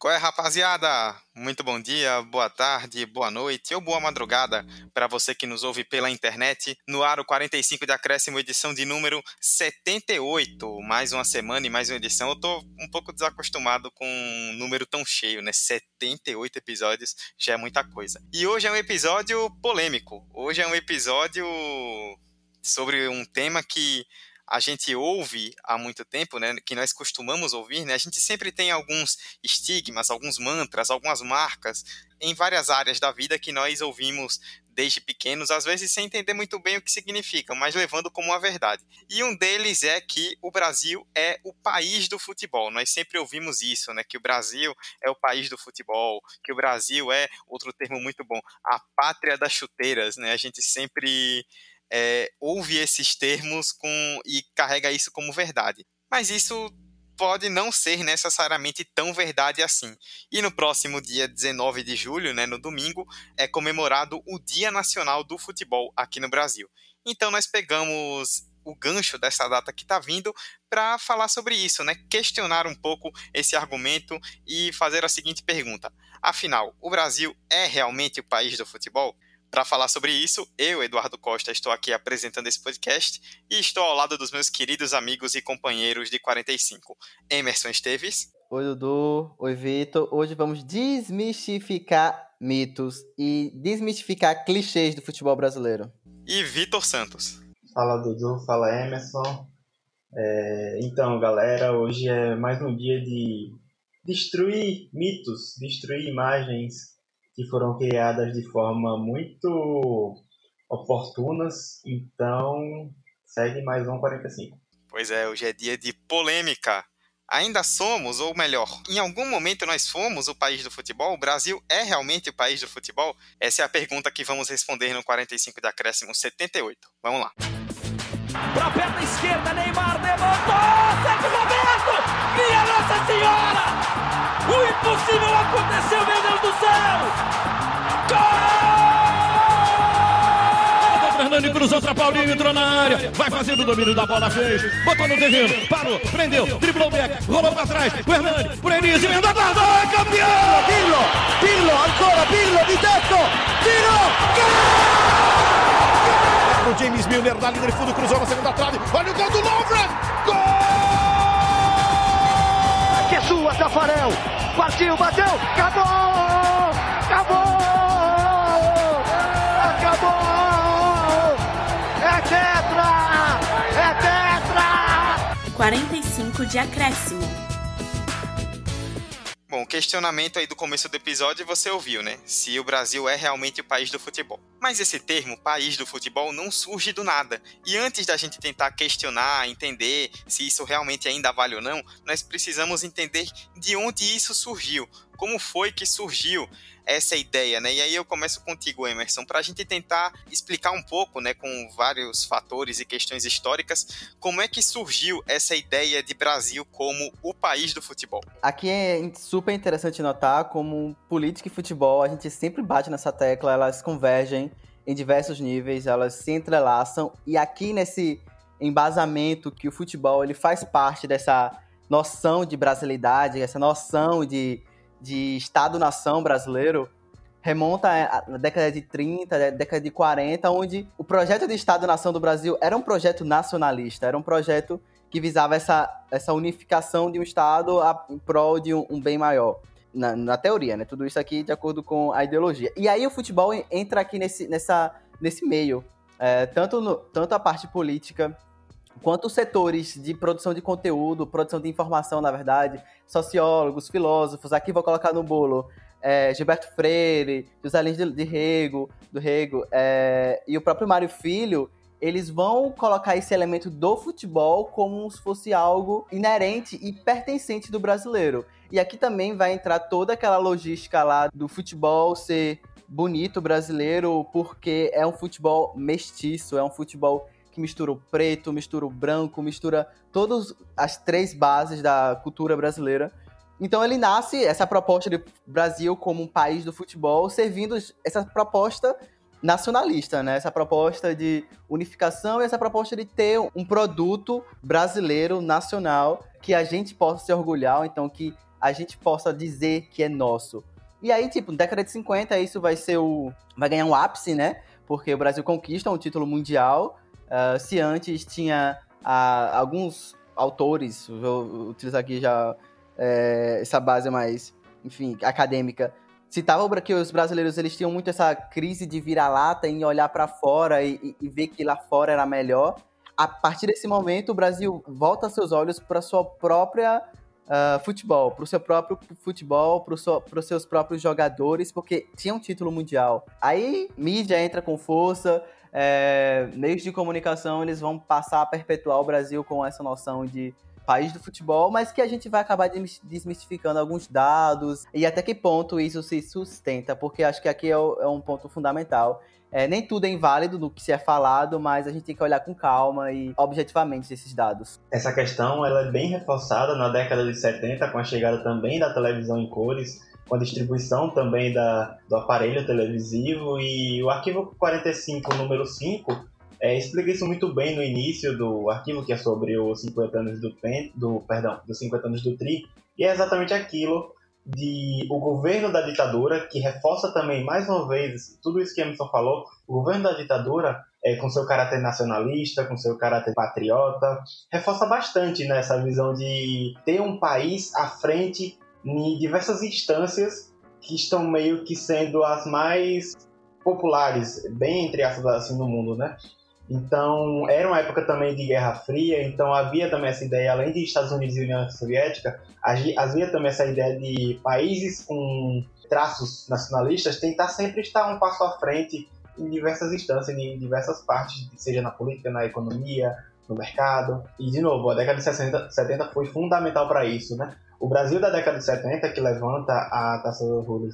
Qual é, rapaziada? Muito bom dia, boa tarde, boa noite ou boa madrugada para você que nos ouve pela internet. No Aro 45 de Acréscimo, edição de número 78. Mais uma semana e mais uma edição. Eu tô um pouco desacostumado com um número tão cheio, né? 78 episódios já é muita coisa. E hoje é um episódio polêmico. Hoje é um episódio sobre um tema que a gente ouve há muito tempo, né, que nós costumamos ouvir, né, a gente sempre tem alguns estigmas, alguns mantras, algumas marcas em várias áreas da vida que nós ouvimos desde pequenos, às vezes sem entender muito bem o que significam, mas levando como uma verdade. E um deles é que o Brasil é o país do futebol. Nós sempre ouvimos isso, né? Que o Brasil é o país do futebol, que o Brasil é outro termo muito bom, a pátria das chuteiras, né? A gente sempre é, ouve esses termos com, e carrega isso como verdade. Mas isso pode não ser necessariamente tão verdade assim. E no próximo dia 19 de julho, né, no domingo, é comemorado o Dia Nacional do Futebol aqui no Brasil. Então nós pegamos o gancho dessa data que está vindo para falar sobre isso, né? Questionar um pouco esse argumento e fazer a seguinte pergunta: afinal, o Brasil é realmente o país do futebol? Para falar sobre isso, eu, Eduardo Costa, estou aqui apresentando esse podcast e estou ao lado dos meus queridos amigos e companheiros de 45. Emerson Esteves. Oi, Dudu. Oi, Vitor. Hoje vamos desmistificar mitos e desmistificar clichês do futebol brasileiro. E Vitor Santos. Fala, Dudu. Fala, Emerson. É, então, galera, hoje é mais um dia de destruir mitos, destruir imagens que foram criadas de forma muito oportunas. Então, segue mais um 45. Pois é, hoje é dia de polêmica. Ainda somos, ou melhor, em algum momento nós fomos o país do futebol? O Brasil é realmente o país do futebol? Essa é a pergunta que vamos responder no 45 de acréscimo 78. Vamos lá. Para a perna esquerda, Neymar levantou! Roberto! Minha Nossa Senhora! O impossível aconteceu, meu Deus do céu! Gol! Fernando cruzou para Paulinho, entrou na área, vai fazendo o domínio da bola, fez, botou no terreno, parou, prendeu, driblou o back, rolou para trás, o Hernani, por Enis, emendou a guarda, é campeão! Pirlo, Pirlo, ancora, Pirlo, di tetto, tiro, gol! O James Milner na linha de fundo, cruzou na segunda trave, olha o gol do Lovren, gol! Que é sua, Tafarel, Partiu, bateu, acabou! Acabou! Acabou! É tetra! É tetra! 45 de acréscimo. Bom, o questionamento aí do começo do episódio você ouviu, né? Se o Brasil é realmente o país do futebol. Mas esse termo, país do futebol, não surge do nada. E antes da gente tentar questionar, entender se isso realmente ainda vale ou não, nós precisamos entender de onde isso surgiu. Como foi que surgiu essa ideia, né? E aí eu começo contigo, Emerson, para a gente tentar explicar um pouco, né, com vários fatores e questões históricas, como é que surgiu essa ideia de Brasil como o país do futebol. Aqui é super interessante notar como política e futebol, a gente sempre bate nessa tecla, elas convergem em diversos níveis, elas se entrelaçam e aqui nesse embasamento que o futebol ele faz parte dessa noção de brasilidade, essa noção de de Estado-nação brasileiro remonta à década de 30, década de 40, onde o projeto de Estado-nação do Brasil era um projeto nacionalista, era um projeto que visava essa, essa unificação de um Estado a, em prol de um, um bem maior. Na, na, teoria, né? Tudo isso aqui de acordo com a ideologia. E aí o futebol entra aqui nesse, nessa, nesse meio. É, tanto, no, tanto a parte política quanto os setores de produção de conteúdo, produção de informação, na verdade, sociólogos, filósofos, aqui vou colocar no bolo é, Gilberto Freire, José Lins de, de Rego, do Rego, é, e o próprio Mário Filho, eles vão colocar esse elemento do futebol como se fosse algo inerente e pertencente do brasileiro. E aqui também vai entrar toda aquela logística lá do futebol ser bonito brasileiro, porque é um futebol mestiço, é um futebol que mistura o preto, mistura o branco, mistura todas as três bases da cultura brasileira. Então ele nasce essa proposta de Brasil como um país do futebol, servindo essa proposta nacionalista, né? Essa proposta de unificação e essa proposta de ter um produto brasileiro nacional que a gente possa se orgulhar, então que a gente possa dizer que é nosso. E aí, tipo, na década de 50, isso vai ser o. vai ganhar um ápice, né? Porque o Brasil conquista um título mundial. Uh, se antes tinha uh, alguns autores, vou utilizar aqui já é, essa base mais, enfim, acadêmica, citavam que os brasileiros eles tinham muito essa crise de vira-lata em olhar para fora e, e, ver que lá fora era melhor. A partir desse momento, o Brasil volta seus olhos para sua própria uh, futebol, para o seu próprio futebol, para os seus próprios jogadores, porque tinha um título mundial. Aí, mídia entra com força, é, meios de comunicação eles vão passar a perpetuar o Brasil com essa noção de país do futebol, mas que a gente vai acabar desmistificando alguns dados e até que ponto isso se sustenta, porque acho que aqui é, é um ponto fundamental. É, nem tudo é inválido do que se é falado, mas a gente tem que olhar com calma e objetivamente esses dados. Essa questão ela é bem reforçada na década de 70, com a chegada também da televisão em cores, com a distribuição também da, do aparelho televisivo. E o arquivo 45, número 5, é, explica isso muito bem no início do arquivo, que é sobre os 50 anos do, do, perdão, dos 50 anos do TRI, e é exatamente aquilo de o governo da ditadura, que reforça também, mais uma vez, tudo isso que Emerson falou, o governo da ditadura, é, com seu caráter nacionalista, com seu caráter patriota, reforça bastante né, visão de ter um país à frente em diversas instâncias que estão meio que sendo as mais populares, bem entre aspas assim, no mundo, né? Então, era uma época também de Guerra Fria, então havia também essa ideia, além de Estados Unidos e União Soviética, havia também essa ideia de países com traços nacionalistas tentar sempre estar um passo à frente em diversas instâncias, em diversas partes, seja na política, na economia, no mercado. E, de novo, a década de 60, 70 foi fundamental para isso, né? O Brasil da década de 70, que levanta a Taça do Orgulho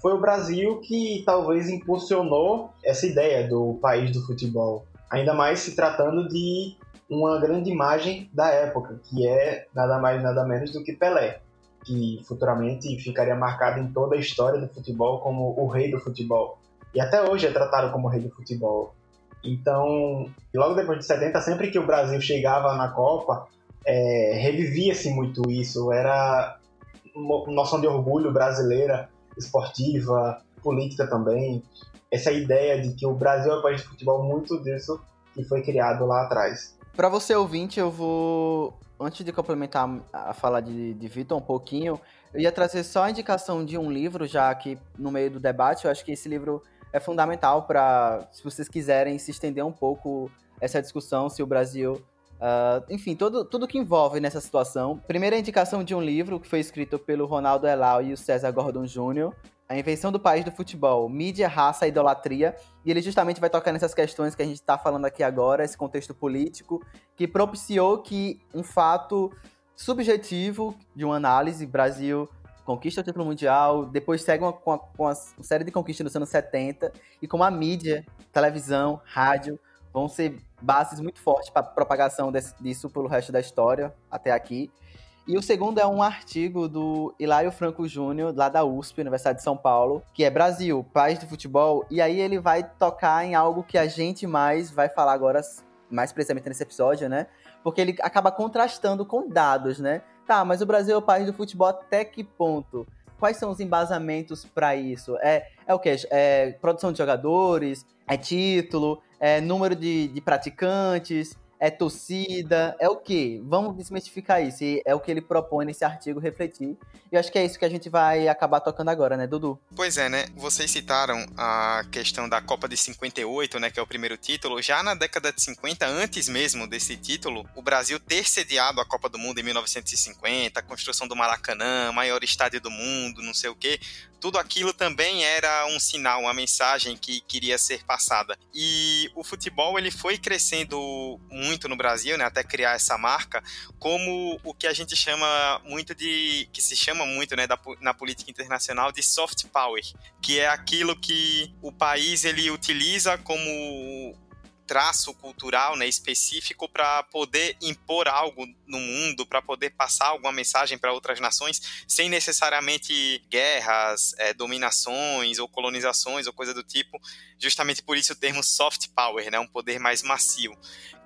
foi o Brasil que talvez impulsionou essa ideia do país do futebol. Ainda mais se tratando de uma grande imagem da época, que é nada mais nada menos do que Pelé, que futuramente ficaria marcado em toda a história do futebol como o rei do futebol. E até hoje é tratado como rei do futebol. Então, logo depois de 70, sempre que o Brasil chegava na Copa, é, revivia-se muito isso. Era uma noção de orgulho brasileira esportiva, política também. Essa ideia de que o Brasil é um país de futebol, muito disso que foi criado lá atrás. Para você ouvinte, eu vou, antes de complementar a fala de, de Vitor um pouquinho, eu ia trazer só a indicação de um livro, já que no meio do debate, eu acho que esse livro é fundamental para, se vocês quiserem se estender um pouco essa discussão, se o Brasil Uh, enfim, todo, tudo que envolve nessa situação. Primeira indicação de um livro que foi escrito pelo Ronaldo Elal e o César Gordon Jr., A Invenção do País do Futebol, Mídia, Raça e Idolatria. E ele justamente vai tocar nessas questões que a gente está falando aqui agora, esse contexto político, que propiciou que um fato subjetivo de uma análise, Brasil conquista o título mundial, depois segue uma, com, a, com uma série de conquistas nos anos 70, e como a mídia, televisão, rádio, vão ser bases muito fortes para propagação desse, disso pelo resto da história até aqui. E o segundo é um artigo do Hilário Franco Júnior, lá da USP, Universidade de São Paulo, que é Brasil, país do futebol. E aí ele vai tocar em algo que a gente mais vai falar agora, mais precisamente nesse episódio, né? Porque ele acaba contrastando com dados, né? Tá, mas o Brasil é o país do futebol até que ponto? Quais são os embasamentos para isso? É, é o quê? É produção de jogadores? É título? É número de, de praticantes, é torcida, é o quê? Vamos desmistificar isso. E é o que ele propõe nesse artigo refletir. E eu acho que é isso que a gente vai acabar tocando agora, né, Dudu? Pois é, né? Vocês citaram a questão da Copa de 58, né, que é o primeiro título. Já na década de 50, antes mesmo desse título, o Brasil ter sediado a Copa do Mundo em 1950, a construção do Maracanã, maior estádio do mundo, não sei o quê, tudo aquilo também era um sinal, uma mensagem que queria ser passada. E o futebol ele foi crescendo muito no Brasil, né, até criar essa marca, como o que a gente chama muito de que se chama muito, né, da, na política internacional de soft power, que é aquilo que o país ele utiliza como traço cultural né, específico para poder impor algo no mundo, para poder passar alguma mensagem para outras nações, sem necessariamente guerras, é, dominações ou colonizações ou coisa do tipo. Justamente por isso o termo soft power, né, um poder mais macio,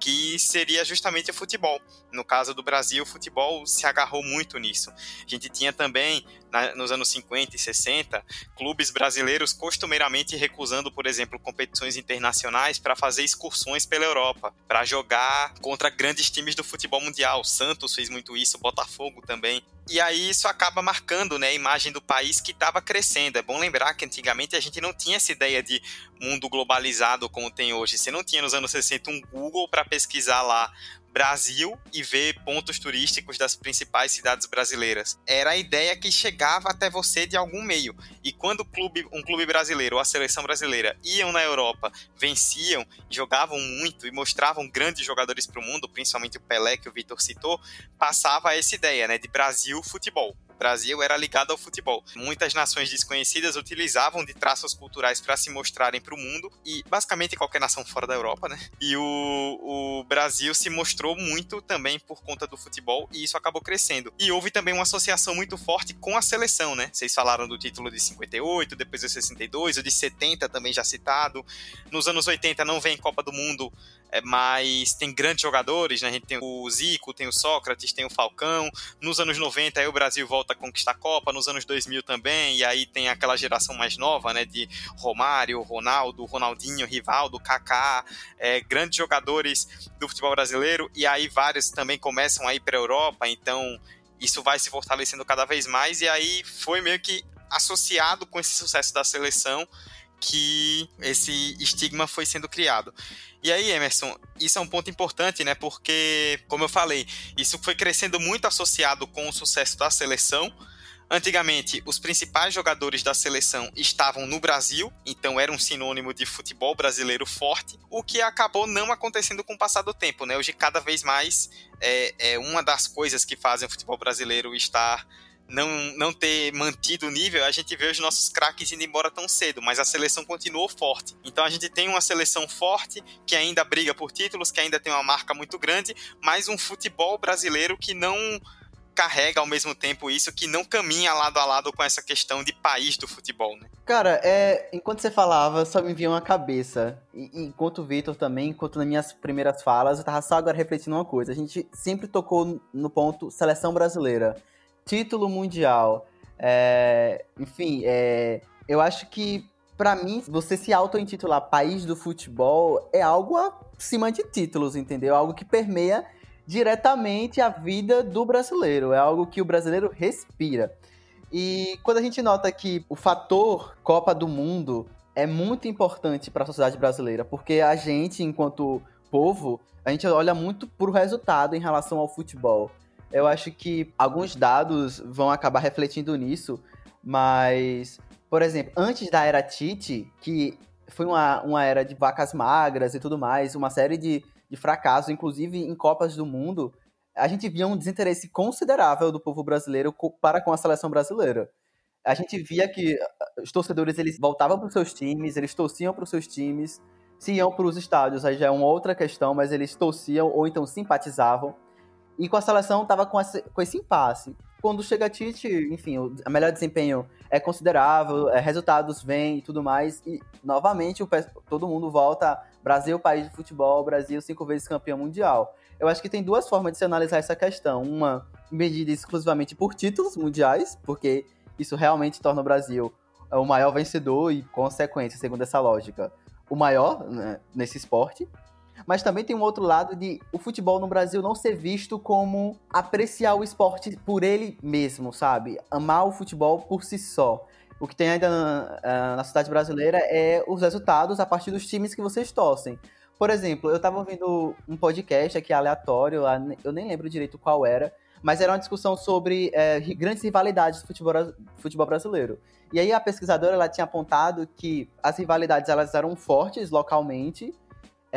que seria justamente o futebol. No caso do Brasil, o futebol se agarrou muito nisso. A gente tinha também, na, nos anos 50 e 60, clubes brasileiros costumeiramente recusando, por exemplo, competições internacionais para fazer excursões pela Europa, para jogar contra grandes times do futebol mundial. Santos fez muito isso, Botafogo também. E aí isso acaba marcando né, a imagem do país que estava crescendo. É bom lembrar que antigamente a gente não tinha essa ideia de mundo globalizado como tem hoje. Você não tinha nos anos 60 um Google para pesquisar lá Brasil e ver pontos turísticos das principais cidades brasileiras. Era a ideia que chegava até você de algum meio. E quando clube, um clube brasileiro ou a seleção brasileira iam na Europa, venciam, jogavam muito e mostravam grandes jogadores para o mundo, principalmente o Pelé que o Vitor citou, passava essa ideia, né, de Brasil futebol. Brasil era ligado ao futebol. Muitas nações desconhecidas utilizavam de traços culturais para se mostrarem para o mundo e basicamente qualquer nação fora da Europa, né? E o, o Brasil se mostrou muito também por conta do futebol e isso acabou crescendo. E houve também uma associação muito forte com a seleção, né? Vocês falaram do título de 58, depois de 62, o de 70 também já citado. Nos anos 80 não vem Copa do Mundo é, mas tem grandes jogadores, né? A gente tem o Zico, tem o Sócrates, tem o Falcão. Nos anos 90 aí o Brasil volta a conquistar a Copa, nos anos 2000 também, e aí tem aquela geração mais nova, né? De Romário, Ronaldo, Ronaldinho, Rivaldo, Kaká, é, grandes jogadores do futebol brasileiro, e aí vários também começam a ir para a Europa, então isso vai se fortalecendo cada vez mais, e aí foi meio que associado com esse sucesso da seleção que esse estigma foi sendo criado. E aí, Emerson, isso é um ponto importante, né? Porque, como eu falei, isso foi crescendo muito associado com o sucesso da seleção. Antigamente, os principais jogadores da seleção estavam no Brasil, então era um sinônimo de futebol brasileiro forte, o que acabou não acontecendo com o passar do tempo, né? Hoje, cada vez mais, é, é uma das coisas que fazem o futebol brasileiro estar não, não ter mantido o nível, a gente vê os nossos craques indo embora tão cedo, mas a seleção continuou forte. Então a gente tem uma seleção forte que ainda briga por títulos, que ainda tem uma marca muito grande, mas um futebol brasileiro que não carrega ao mesmo tempo isso, que não caminha lado a lado com essa questão de país do futebol, né? Cara, é, enquanto você falava, só me vinha uma cabeça. E, enquanto o Vitor também, enquanto nas minhas primeiras falas, eu tava só agora refletindo uma coisa. A gente sempre tocou no ponto seleção brasileira título mundial. É, enfim, é, eu acho que, para mim, você se auto-intitular país do futebol é algo acima de títulos, entendeu? Algo que permeia diretamente a vida do brasileiro. É algo que o brasileiro respira. E quando a gente nota que o fator Copa do Mundo é muito importante para a sociedade brasileira, porque a gente, enquanto povo, a gente olha muito pro resultado em relação ao futebol. Eu acho que alguns dados vão acabar refletindo nisso, mas, por exemplo, antes da era Tite, que foi uma, uma era de vacas magras e tudo mais, uma série de, de fracassos, inclusive em Copas do Mundo, a gente via um desinteresse considerável do povo brasileiro para com a seleção brasileira. A gente via que ah, os torcedores eles voltavam para os seus times, eles torciam para os seus times, se iam para os estádios, aí já é uma outra questão, mas eles torciam ou então simpatizavam. E com a seleção tava com esse, com esse impasse. Quando chega a Tite, enfim, o a melhor desempenho é considerável, é, resultados vêm e tudo mais. E novamente o, todo mundo volta. Brasil, país de futebol, Brasil, cinco vezes campeão mundial. Eu acho que tem duas formas de se analisar essa questão. Uma medida exclusivamente por títulos mundiais, porque isso realmente torna o Brasil o maior vencedor e, consequência, segundo essa lógica, o maior né, nesse esporte. Mas também tem um outro lado de o futebol no Brasil não ser visto como apreciar o esporte por ele mesmo, sabe? Amar o futebol por si só. O que tem ainda na, na cidade brasileira é os resultados a partir dos times que vocês torcem. Por exemplo, eu tava ouvindo um podcast aqui aleatório, eu nem lembro direito qual era, mas era uma discussão sobre é, grandes rivalidades do futebol, futebol brasileiro. E aí a pesquisadora ela tinha apontado que as rivalidades elas eram fortes localmente,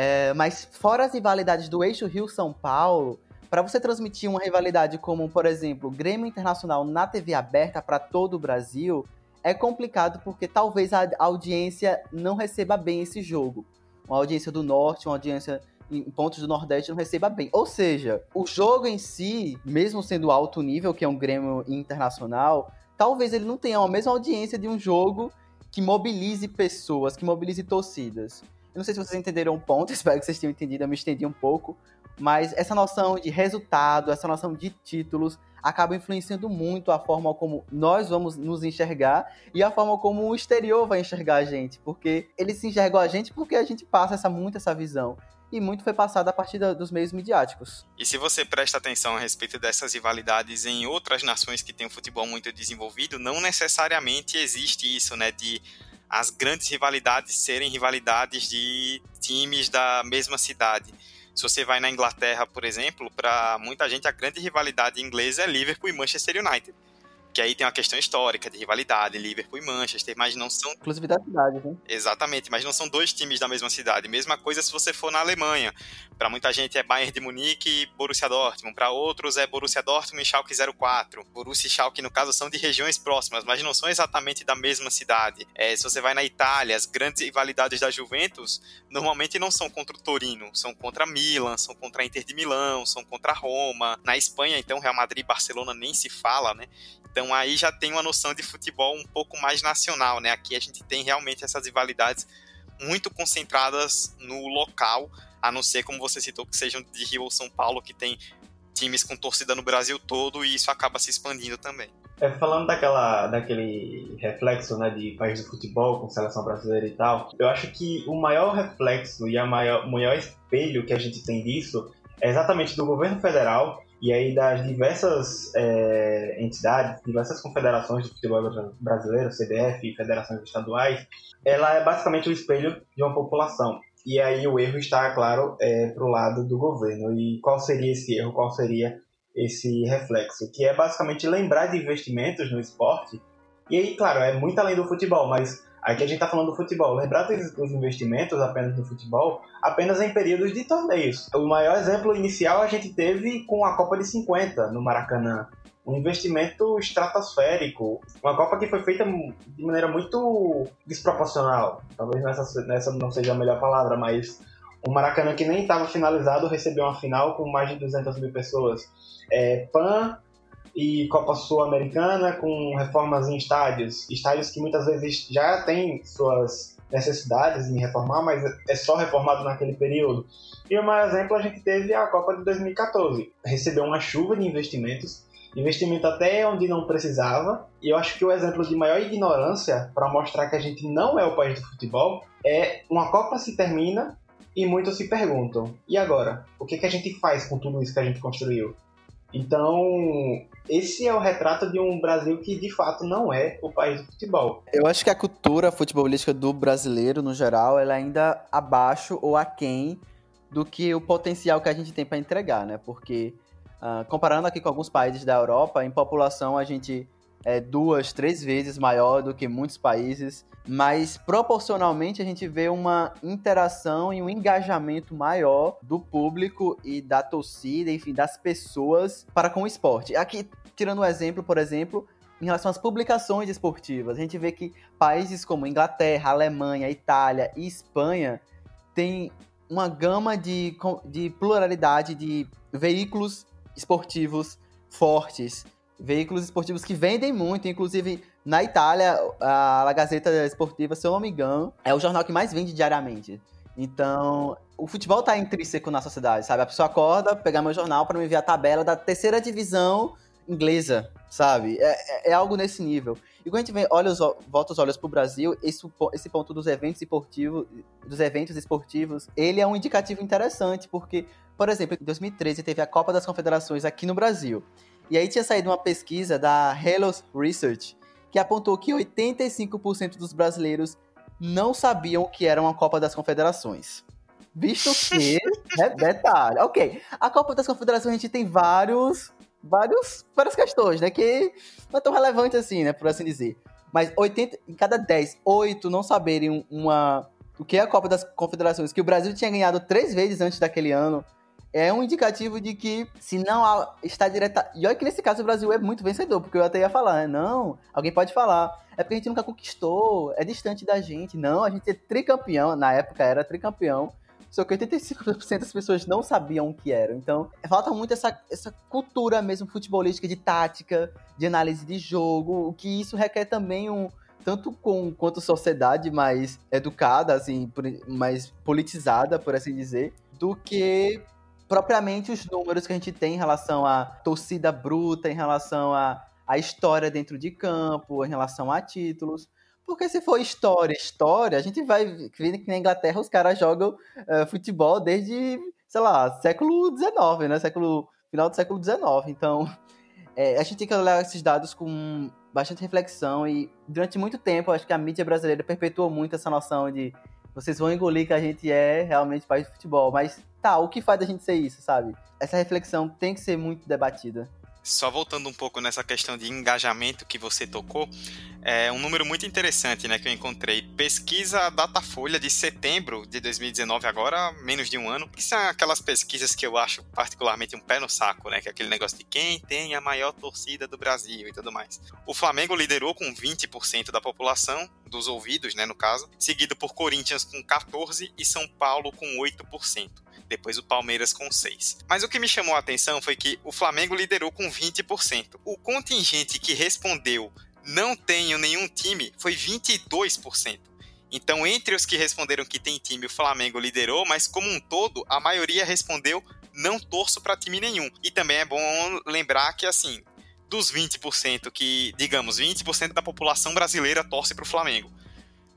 é, mas fora as rivalidades do eixo Rio-São Paulo, para você transmitir uma rivalidade como, por exemplo, Grêmio Internacional na TV aberta para todo o Brasil, é complicado porque talvez a audiência não receba bem esse jogo. uma audiência do norte, uma audiência em pontos do Nordeste não receba bem. Ou seja, o jogo em si, mesmo sendo alto nível, que é um Grêmio internacional, talvez ele não tenha a mesma audiência de um jogo que mobilize pessoas, que mobilize torcidas. Não sei se vocês entenderam o ponto, espero que vocês tenham entendido, eu me estendi um pouco, mas essa noção de resultado, essa noção de títulos, acaba influenciando muito a forma como nós vamos nos enxergar e a forma como o exterior vai enxergar a gente, porque ele se enxergou a gente porque a gente passa essa muito essa visão e muito foi passado a partir da, dos meios midiáticos. E se você presta atenção a respeito dessas rivalidades em outras nações que têm um futebol muito desenvolvido, não necessariamente existe isso, né, de as grandes rivalidades serem rivalidades de times da mesma cidade. Se você vai na Inglaterra, por exemplo, para muita gente a grande rivalidade inglesa é Liverpool e Manchester United que aí tem uma questão histórica de rivalidade, Liverpool e Manchester, mas não são. Inclusive da cidade, né? Exatamente, mas não são dois times da mesma cidade. Mesma coisa se você for na Alemanha. Para muita gente é Bayern de Munique e Borussia Dortmund. Para outros é Borussia Dortmund e Schalke 04. Borussia e Schalke, no caso, são de regiões próximas, mas não são exatamente da mesma cidade. É, se você vai na Itália, as grandes rivalidades da Juventus normalmente não são contra o Torino, são contra Milan, são contra a Inter de Milão, são contra Roma. Na Espanha, então, Real Madrid e Barcelona nem se fala, né? Então aí já tem uma noção de futebol um pouco mais nacional, né? Aqui a gente tem realmente essas rivalidades muito concentradas no local, a não ser como você citou que sejam de Rio ou São Paulo, que tem times com torcida no Brasil todo e isso acaba se expandindo também. É, falando daquela, daquele reflexo né, de país do futebol com seleção brasileira e tal, eu acho que o maior reflexo e a maior, o maior espelho que a gente tem disso é exatamente do governo federal e aí das diversas é, entidades, diversas confederações de futebol brasileiro, CBF, federações estaduais, ela é basicamente o espelho de uma população. E aí o erro está, claro, é, para o lado do governo. E qual seria esse erro? Qual seria esse reflexo? Que é basicamente lembrar de investimentos no esporte. E aí, claro, é muito além do futebol, mas Aqui a gente está falando do futebol. Lembrar dos investimentos apenas no futebol, apenas em períodos de torneios. O maior exemplo inicial a gente teve com a Copa de 50 no Maracanã. Um investimento estratosférico. Uma Copa que foi feita de maneira muito desproporcional. Talvez nessa, nessa não seja a melhor palavra, mas o Maracanã que nem estava finalizado recebeu uma final com mais de 200 mil pessoas. É, PAN e Copa Sul-Americana com reformas em estádios, estádios que muitas vezes já têm suas necessidades em reformar, mas é só reformado naquele período. E o maior exemplo a gente teve a Copa de 2014. Recebeu uma chuva de investimentos, investimento até onde não precisava, e eu acho que o exemplo de maior ignorância para mostrar que a gente não é o país do futebol é uma Copa se termina e muitos se perguntam: e agora? O que, que a gente faz com tudo isso que a gente construiu? Então, esse é o retrato de um Brasil que de fato não é o país do futebol. Eu acho que a cultura futebolística do brasileiro, no geral, ela é ainda abaixo ou aquém do que o potencial que a gente tem para entregar, né? Porque, uh, comparando aqui com alguns países da Europa, em população a gente é duas, três vezes maior do que muitos países mas proporcionalmente a gente vê uma interação e um engajamento maior do público e da torcida, enfim, das pessoas para com o esporte. Aqui, tirando um exemplo, por exemplo, em relação às publicações esportivas, a gente vê que países como Inglaterra, Alemanha, Itália e Espanha têm uma gama de, de pluralidade de veículos esportivos fortes, veículos esportivos que vendem muito, inclusive na Itália, a La Gazzetta Esportiva, se eu não me engano, é o jornal que mais vende diariamente. Então, o futebol tá intrínseco na sociedade, sabe? A pessoa acorda, pegar meu jornal para me ver a tabela da terceira divisão inglesa, sabe? É, é, é algo nesse nível. E quando a gente vem, olha os, volta os olhos pro Brasil, esse, esse ponto dos eventos esportivos, dos eventos esportivos, ele é um indicativo interessante, porque, por exemplo, em 2013 teve a Copa das Confederações aqui no Brasil. E aí tinha saído uma pesquisa da Hello Research, que apontou que 85% dos brasileiros não sabiam o que era uma Copa das Confederações. Visto que, né, detalhe, ok, a Copa das Confederações a gente tem vários, vários, várias questões, né, que não é tão relevante assim, né, por assim dizer. Mas 80, em cada 10, 8 não saberem uma, o que é a Copa das Confederações, que o Brasil tinha ganhado três vezes antes daquele ano, é um indicativo de que se não está direta. E olha que nesse caso o Brasil é muito vencedor, porque eu até ia falar, né? não, alguém pode falar. É porque a gente nunca conquistou, é distante da gente. Não, a gente é tricampeão, na época era tricampeão. Só que 85% das pessoas não sabiam o que era. Então, falta muito essa, essa cultura mesmo futebolística de tática, de análise de jogo, o que isso requer também um, tanto com quanto sociedade mais educada, assim, mais politizada, por assim dizer, do que propriamente os números que a gente tem em relação à torcida bruta, em relação à, à história dentro de campo, em relação a títulos. Porque se for história, história, a gente vai ver que na Inglaterra os caras jogam uh, futebol desde, sei lá, século XIX, né? Século, final do século XIX. Então, é, a gente tem que olhar esses dados com bastante reflexão e durante muito tempo acho que a mídia brasileira perpetuou muito essa noção de vocês vão engolir que a gente é realmente país de futebol, mas tá, o que faz a gente ser isso, sabe? Essa reflexão tem que ser muito debatida. Só voltando um pouco nessa questão de engajamento que você tocou, é um número muito interessante né, que eu encontrei. Pesquisa Datafolha de setembro de 2019, agora menos de um ano. Que são aquelas pesquisas que eu acho particularmente um pé no saco, né? Que é aquele negócio de quem tem a maior torcida do Brasil e tudo mais. O Flamengo liderou com 20% da população, dos ouvidos, né, no caso, seguido por Corinthians com 14% e São Paulo com 8% depois o Palmeiras com 6. Mas o que me chamou a atenção foi que o Flamengo liderou com 20%. O contingente que respondeu não tenho nenhum time foi 22%. Então, entre os que responderam que tem time, o Flamengo liderou, mas como um todo, a maioria respondeu não torço para time nenhum. E também é bom lembrar que assim, dos 20% que, digamos, 20% da população brasileira torce para o Flamengo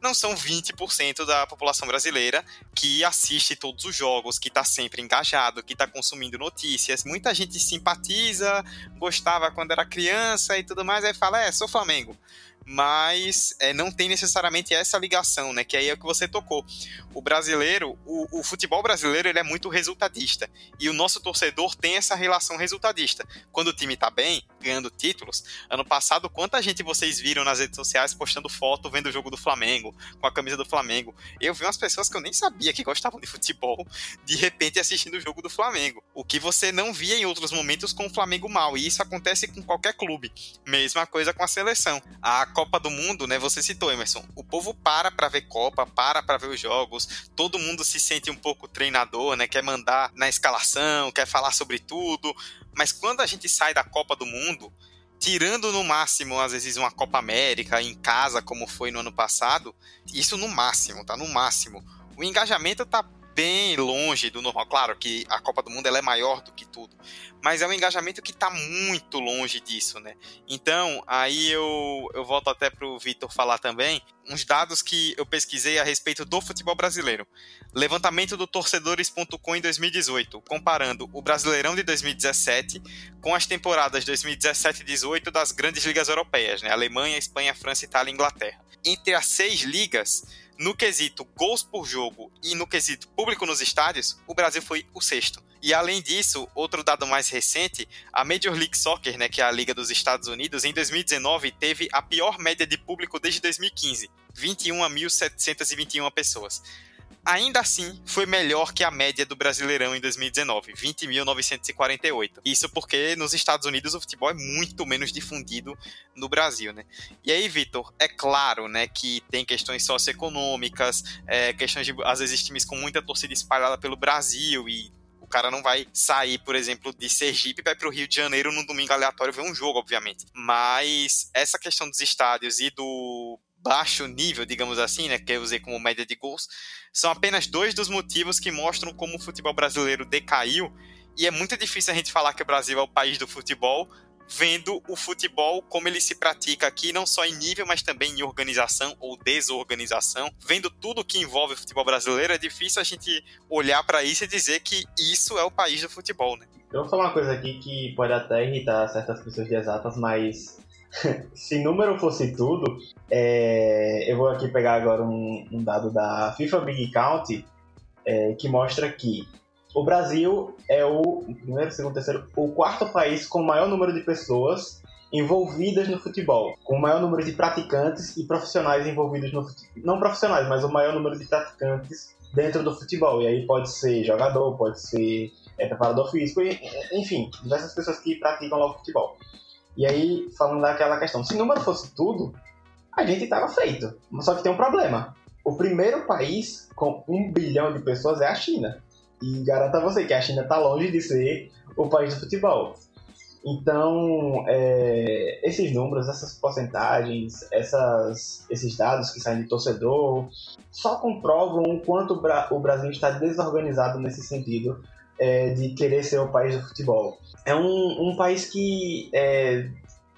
não são 20% da população brasileira que assiste todos os jogos, que está sempre engajado, que está consumindo notícias. Muita gente simpatiza, gostava quando era criança e tudo mais, aí fala, é, sou Flamengo mas é, não tem necessariamente essa ligação, né? Que aí é o que você tocou. O brasileiro, o, o, futebol brasileiro, ele é muito resultadista. E o nosso torcedor tem essa relação resultadista. Quando o time tá bem, ganhando títulos, ano passado, quanta gente vocês viram nas redes sociais postando foto vendo o jogo do Flamengo, com a camisa do Flamengo? Eu vi umas pessoas que eu nem sabia que gostavam de futebol, de repente assistindo o jogo do Flamengo. O que você não via em outros momentos com o Flamengo mal. E isso acontece com qualquer clube. Mesma coisa com a seleção. A Copa do Mundo, né? Você citou, Emerson. O povo para para ver Copa, para para ver os jogos. Todo mundo se sente um pouco treinador, né? Quer mandar na escalação, quer falar sobre tudo. Mas quando a gente sai da Copa do Mundo, tirando no máximo, às vezes, uma Copa América em casa, como foi no ano passado, isso no máximo, tá? No máximo. O engajamento tá bem longe do normal. Claro que a Copa do Mundo ela é maior do que tudo, mas é um engajamento que está muito longe disso, né? Então, aí eu, eu volto até para o Vitor falar também, uns dados que eu pesquisei a respeito do futebol brasileiro. Levantamento do torcedores.com em 2018, comparando o Brasileirão de 2017 com as temporadas 2017 e 18 das grandes ligas europeias, né? Alemanha, Espanha, França, Itália e Inglaterra. Entre as seis ligas, no quesito gols por jogo e no quesito público nos estádios, o Brasil foi o sexto. E além disso, outro dado mais recente, a Major League Soccer, né, que é a liga dos Estados Unidos, em 2019 teve a pior média de público desde 2015, 21.721 pessoas ainda assim foi melhor que a média do Brasileirão em 2019, 20.948. Isso porque nos Estados Unidos o futebol é muito menos difundido no Brasil, né? E aí, Vitor, é claro, né, que tem questões socioeconômicas, é, questões de às vezes times com muita torcida espalhada pelo Brasil e o cara não vai sair, por exemplo, de Sergipe para o Rio de Janeiro num domingo aleatório ver um jogo, obviamente. Mas essa questão dos estádios e do baixo nível, digamos assim, né, que eu usei como média de gols, são apenas dois dos motivos que mostram como o futebol brasileiro decaiu. E é muito difícil a gente falar que o Brasil é o país do futebol, vendo o futebol como ele se pratica aqui, não só em nível, mas também em organização ou desorganização. Vendo tudo que envolve o futebol brasileiro, é difícil a gente olhar para isso e dizer que isso é o país do futebol, né? Eu vou falar uma coisa aqui que pode até irritar certas pessoas de exatas, mas se número fosse tudo, é, eu vou aqui pegar agora um, um, dado da FIFA Big Count é, que mostra que o Brasil é o primeiro, segundo, terceiro, o quarto país com o maior número de pessoas envolvidas no futebol, com o maior número de praticantes e profissionais envolvidos no futebol. Não profissionais, mas o maior número de praticantes dentro do futebol. E aí pode ser jogador, pode ser é preparador físico, e, enfim, diversas pessoas que praticam logo futebol. E aí, falando daquela questão, se número fosse tudo, a gente estava feito. Só que tem um problema. O primeiro país com um bilhão de pessoas é a China. E garanto a você que a China está longe de ser o país do futebol. Então, é, esses números, essas porcentagens, essas, esses dados que saem de torcedor, só comprovam o quanto o Brasil está desorganizado nesse sentido é, de querer ser o país do futebol. É um, um país que é,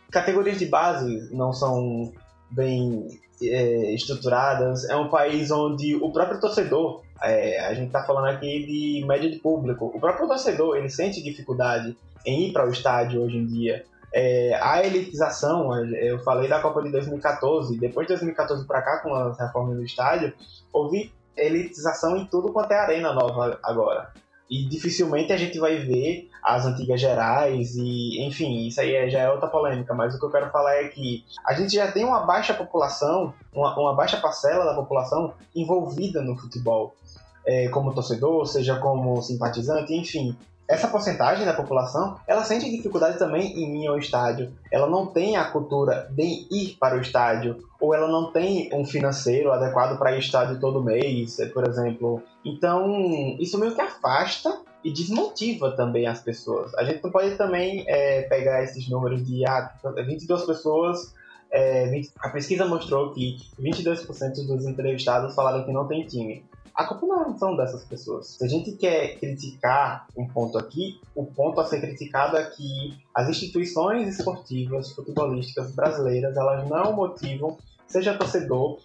categorias de base não são bem é, estruturadas, é um país onde o próprio torcedor, é, a gente está falando aqui de média de público, o próprio torcedor ele sente dificuldade em ir para o estádio hoje em dia. É, a elitização, eu falei da Copa de 2014, depois de 2014 para cá, com as reformas do estádio, houve elitização em tudo quanto é arena nova agora. E dificilmente a gente vai ver as antigas gerais e, enfim, isso aí é, já é outra polêmica, mas o que eu quero falar é que a gente já tem uma baixa população, uma, uma baixa parcela da população envolvida no futebol, é, como torcedor, seja como simpatizante, enfim essa porcentagem da população, ela sente dificuldade também em ir ao estádio. Ela não tem a cultura de ir para o estádio, ou ela não tem um financeiro adequado para ir ao estádio todo mês, por exemplo. Então, isso meio que afasta e desmotiva também as pessoas. A gente não pode também é, pegar esses números de ah, 22 pessoas. É, 20, a pesquisa mostrou que 22% dos entrevistados falaram que não tem time a culpa não são dessas pessoas. Se a gente quer criticar um ponto aqui, o ponto a ser criticado é que as instituições esportivas futebolísticas brasileiras elas não motivam, seja torcedor,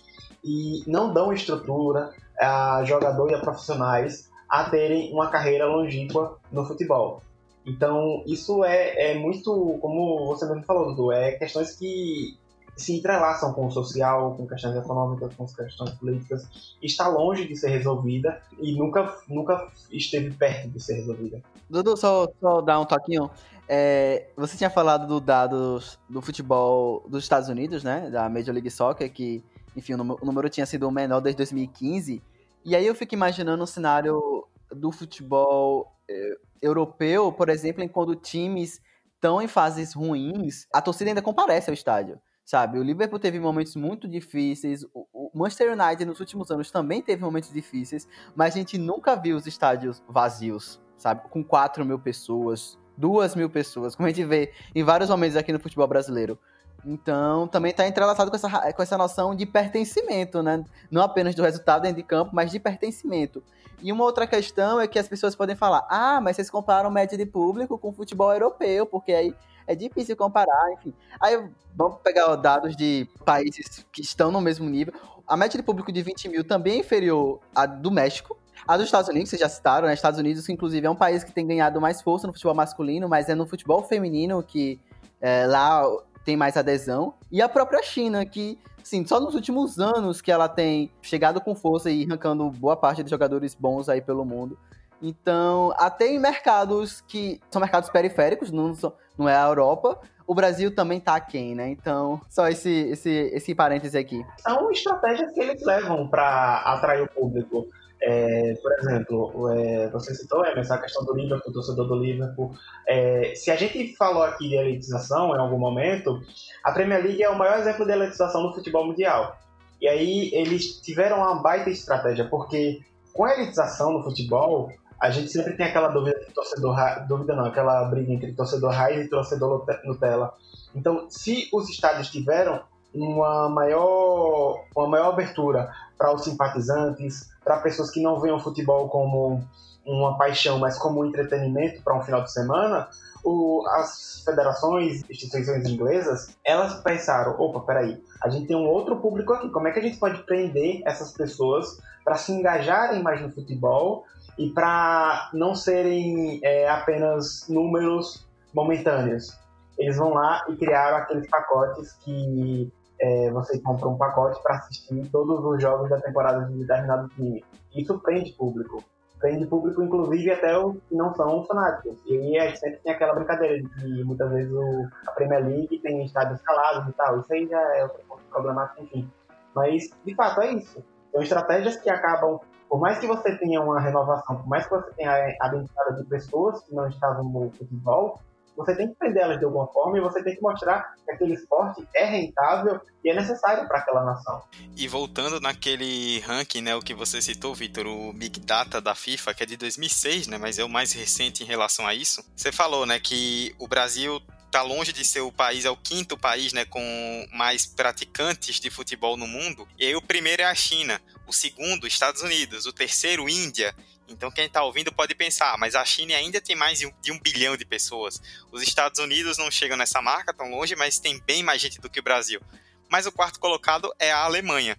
e não dão estrutura a jogador e a profissionais a terem uma carreira longínqua no futebol. Então, isso é, é muito, como você mesmo falou, Dudu, é questões que se entrelaçam com o social, com questões econômicas, com questões políticas, está longe de ser resolvida e nunca, nunca esteve perto de ser resolvida. Dudu, só, só dar um toquinho. É, você tinha falado do dados do futebol dos Estados Unidos, né? Da Major League Soccer, que, enfim, o número, o número tinha sido o menor desde 2015. E aí eu fico imaginando um cenário do futebol eh, europeu, por exemplo, em quando times estão em fases ruins, a torcida ainda comparece ao estádio sabe? O Liverpool teve momentos muito difíceis, o Manchester United nos últimos anos também teve momentos difíceis, mas a gente nunca viu os estádios vazios, sabe? Com 4 mil pessoas, 2 mil pessoas, como a gente vê em vários momentos aqui no futebol brasileiro. Então, também está entrelaçado com essa, com essa noção de pertencimento, né? Não apenas do resultado dentro de campo, mas de pertencimento. E uma outra questão é que as pessoas podem falar: ah, mas vocês comparam média de público com futebol europeu, porque aí é difícil comparar, enfim. Aí vamos pegar dados de países que estão no mesmo nível. A média de público de 20 mil também é inferior à do México. A dos Estados Unidos, vocês já citaram, né? Estados Unidos, inclusive, é um país que tem ganhado mais força no futebol masculino, mas é no futebol feminino que é, lá tem mais adesão. E a própria China, que, sim, só nos últimos anos que ela tem chegado com força e arrancando boa parte de jogadores bons aí pelo mundo. Então, até em mercados que são mercados periféricos, não, não é a Europa, o Brasil também tá aquém, né? Então, só esse, esse, esse parêntese aqui. São estratégias que eles levam para atrair o público. É, por exemplo, é, você citou é, essa questão do Liverpool, torcedor do Liverpool. É, se a gente falou aqui de elitização em algum momento, a Premier League é o maior exemplo de elitização no futebol mundial. E aí eles tiveram uma baita estratégia, porque com a elitização no futebol, a gente sempre tem aquela dúvida torcedor dúvida não, aquela briga entre torcedor raiz e torcedor Nutella. Então, se os estádios tiveram uma maior, uma maior abertura para os simpatizantes, para pessoas que não veem o futebol como uma paixão, mas como um entretenimento para um final de semana, o, as federações, instituições inglesas, elas pensaram, opa, peraí, a gente tem um outro público aqui, como é que a gente pode prender essas pessoas para se engajarem mais no futebol e para não serem é, apenas números momentâneos. Eles vão lá e criaram aqueles pacotes que é, você compra um pacote para assistir todos os jogos da temporada de determinado time. Isso prende público. Prende público, inclusive, até os que não são fanáticos. E aí gente sempre tem aquela brincadeira de que muitas vezes o, a Premier League tem estádios calados e tal. Isso aí já é outro problemático, enfim. Mas, de fato, é isso. São estratégias que acabam por mais que você tenha uma renovação, por mais que você tenha a entrada de pessoas que não estavam no futebol, você tem que prender elas de alguma forma e você tem que mostrar que aquele esporte é rentável e é necessário para aquela nação. E voltando naquele ranking, né, o que você citou, Vitor, o Big Data da FIFA, que é de 2006, né, mas é o mais recente em relação a isso. Você falou, né, que o Brasil está longe de ser o país, é o quinto país né, com mais praticantes de futebol no mundo. E aí o primeiro é a China, o segundo, Estados Unidos, o terceiro, Índia. Então quem está ouvindo pode pensar, mas a China ainda tem mais de um bilhão de pessoas. Os Estados Unidos não chegam nessa marca tão longe, mas tem bem mais gente do que o Brasil. Mas o quarto colocado é a Alemanha,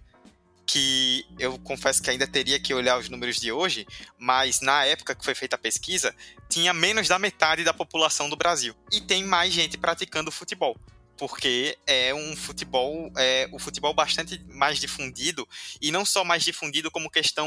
que eu confesso que ainda teria que olhar os números de hoje, mas na época que foi feita a pesquisa, tinha menos da metade da população do Brasil. E tem mais gente praticando futebol porque é um futebol, é o futebol bastante mais difundido e não só mais difundido como questão